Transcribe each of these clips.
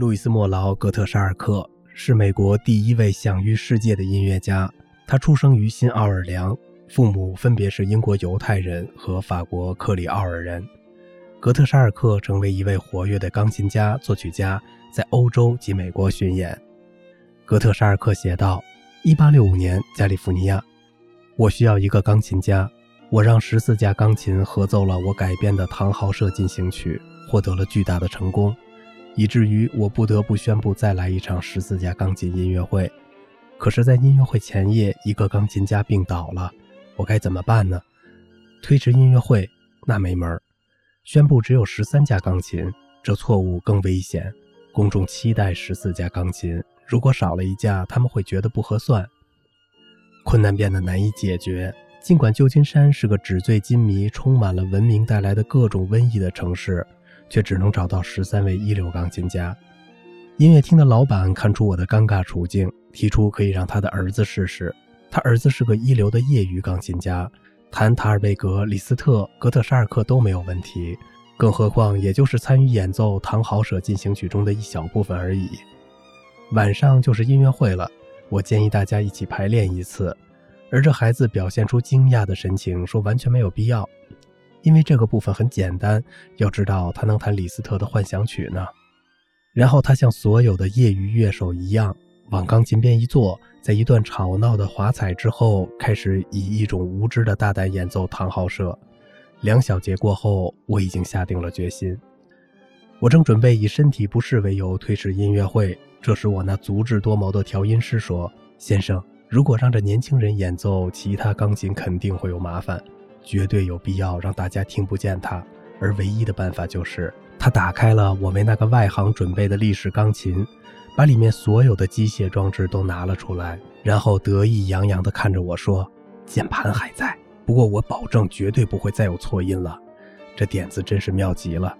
路易斯·莫劳·格特沙尔克是美国第一位享誉世界的音乐家。他出生于新奥尔良，父母分别是英国犹太人和法国克里奥尔人。格特沙尔克成为一位活跃的钢琴家、作曲家，在欧洲及美国巡演。格特沙尔克写道：“1865 年，加利福尼亚，我需要一个钢琴家。我让十四架钢琴合奏了我改编的《唐豪舍进行曲》，获得了巨大的成功。”以至于我不得不宣布再来一场十四架钢琴音乐会。可是，在音乐会前夜，一个钢琴家病倒了，我该怎么办呢？推迟音乐会那没门儿。宣布只有十三架钢琴，这错误更危险。公众期待十四架钢琴，如果少了一架，他们会觉得不合算。困难变得难以解决。尽管旧金山是个纸醉金迷、充满了文明带来的各种瘟疫的城市。却只能找到十三位一流钢琴家。音乐厅的老板看出我的尴尬处境，提出可以让他的儿子试试。他儿子是个一流的业余钢琴家，弹塔尔贝格、李斯特、格特沙尔克都没有问题，更何况也就是参与演奏《唐豪舍进行曲》中的一小部分而已。晚上就是音乐会了，我建议大家一起排练一次。而这孩子表现出惊讶的神情，说完全没有必要。因为这个部分很简单，要知道他能弹李斯特的幻想曲呢。然后他像所有的业余乐手一样，往钢琴边一坐，在一段吵闹的华彩之后，开始以一种无知的大胆演奏《唐豪舍》。两小节过后，我已经下定了决心。我正准备以身体不适为由推迟音乐会，这时我那足智多谋的调音师说：“先生，如果让这年轻人演奏，其他钢琴肯定会有麻烦。”绝对有必要让大家听不见它，而唯一的办法就是他打开了我为那个外行准备的历史钢琴，把里面所有的机械装置都拿了出来，然后得意洋洋地看着我说：“键盘还在，不过我保证绝对不会再有错音了。”这点子真是妙极了。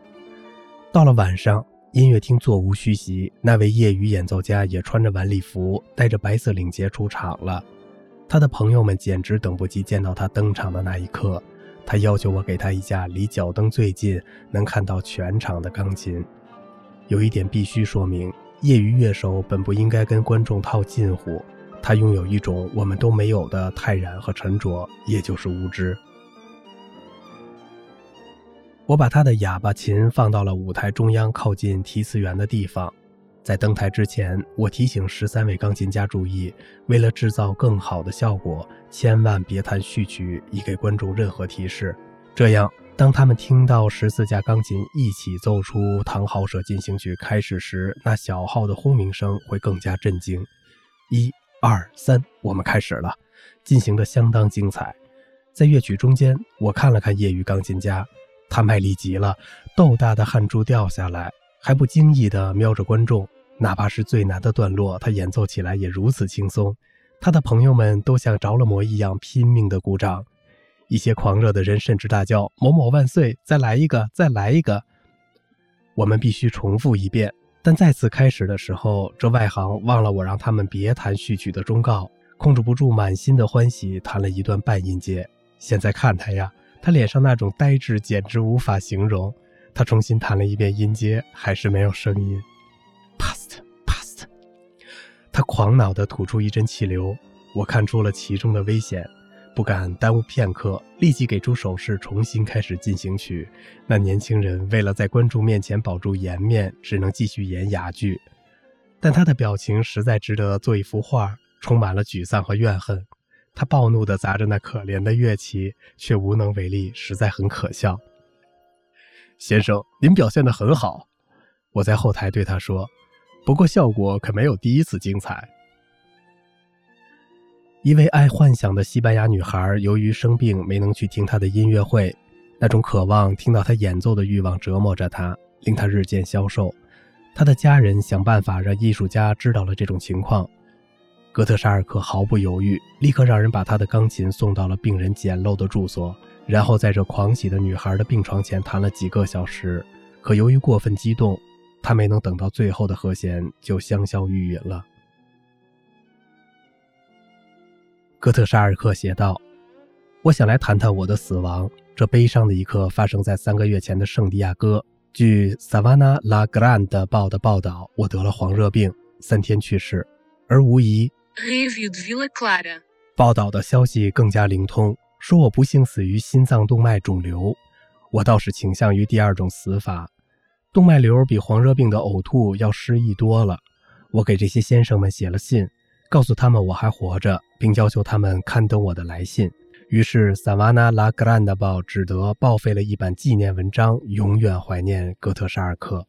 到了晚上，音乐厅座无虚席，那位业余演奏家也穿着晚礼服，带着白色领结出场了。他的朋友们简直等不及见到他登场的那一刻。他要求我给他一架离脚蹬最近、能看到全场的钢琴。有一点必须说明：业余乐手本不应该跟观众套近乎。他拥有一种我们都没有的泰然和沉着，也就是无知。我把他的哑巴琴放到了舞台中央靠近提词员的地方。在登台之前，我提醒十三位钢琴家注意，为了制造更好的效果，千万别弹序曲，以给观众任何提示。这样，当他们听到十四架钢琴一起奏出《唐豪舍进行曲》开始时，那小号的轰鸣声会更加震惊。一、二、三，我们开始了，进行的相当精彩。在乐曲中间，我看了看业余钢琴家，他卖力极了，豆大的汗珠掉下来。还不经意地瞄着观众，哪怕是最难的段落，他演奏起来也如此轻松。他的朋友们都像着了魔一样拼命地鼓掌，一些狂热的人甚至大叫：“某某万岁！再来一个，再来一个！”我们必须重复一遍。但再次开始的时候，这外行忘了我让他们别弹序曲的忠告，控制不住满心的欢喜，弹了一段半音阶。现在看他呀，他脸上那种呆滞简直无法形容。他重新弹了一遍音阶，还是没有声音。他狂恼地吐出一阵气流，我看出了其中的危险，不敢耽误片刻，立即给出手势，重新开始进行曲。那年轻人为了在观众面前保住颜面，只能继续演哑剧，但他的表情实在值得做一幅画，充满了沮丧和怨恨。他暴怒地砸着那可怜的乐器，却无能为力，实在很可笑。先生，您表现得很好，我在后台对他说。不过效果可没有第一次精彩。一位爱幻想的西班牙女孩由于生病没能去听他的音乐会，那种渴望听到他演奏的欲望折磨着她，令她日渐消瘦。他的家人想办法让艺术家知道了这种情况。哥特沙尔克毫不犹豫，立刻让人把他的钢琴送到了病人简陋的住所。然后在这狂喜的女孩的病床前弹了几个小时，可由于过分激动，他没能等到最后的和弦就香消玉殒了。哥特沙尔克写道：“我想来谈谈我的死亡。这悲伤的一刻发生在三个月前的圣地亚哥。据《Savannah La Grande 报》的报道，我得了黄热病，三天去世。而无疑，报道的消息更加灵通，说我不幸死于心脏动脉肿瘤。我倒是倾向于第二种死法，动脉瘤比黄热病的呕吐要失意多了。我给这些先生们写了信，告诉他们我还活着，并要求他们刊登我的来信。于是，萨瓦纳拉格兰的报只得报废了一版纪念文章，永远怀念哥特沙尔克。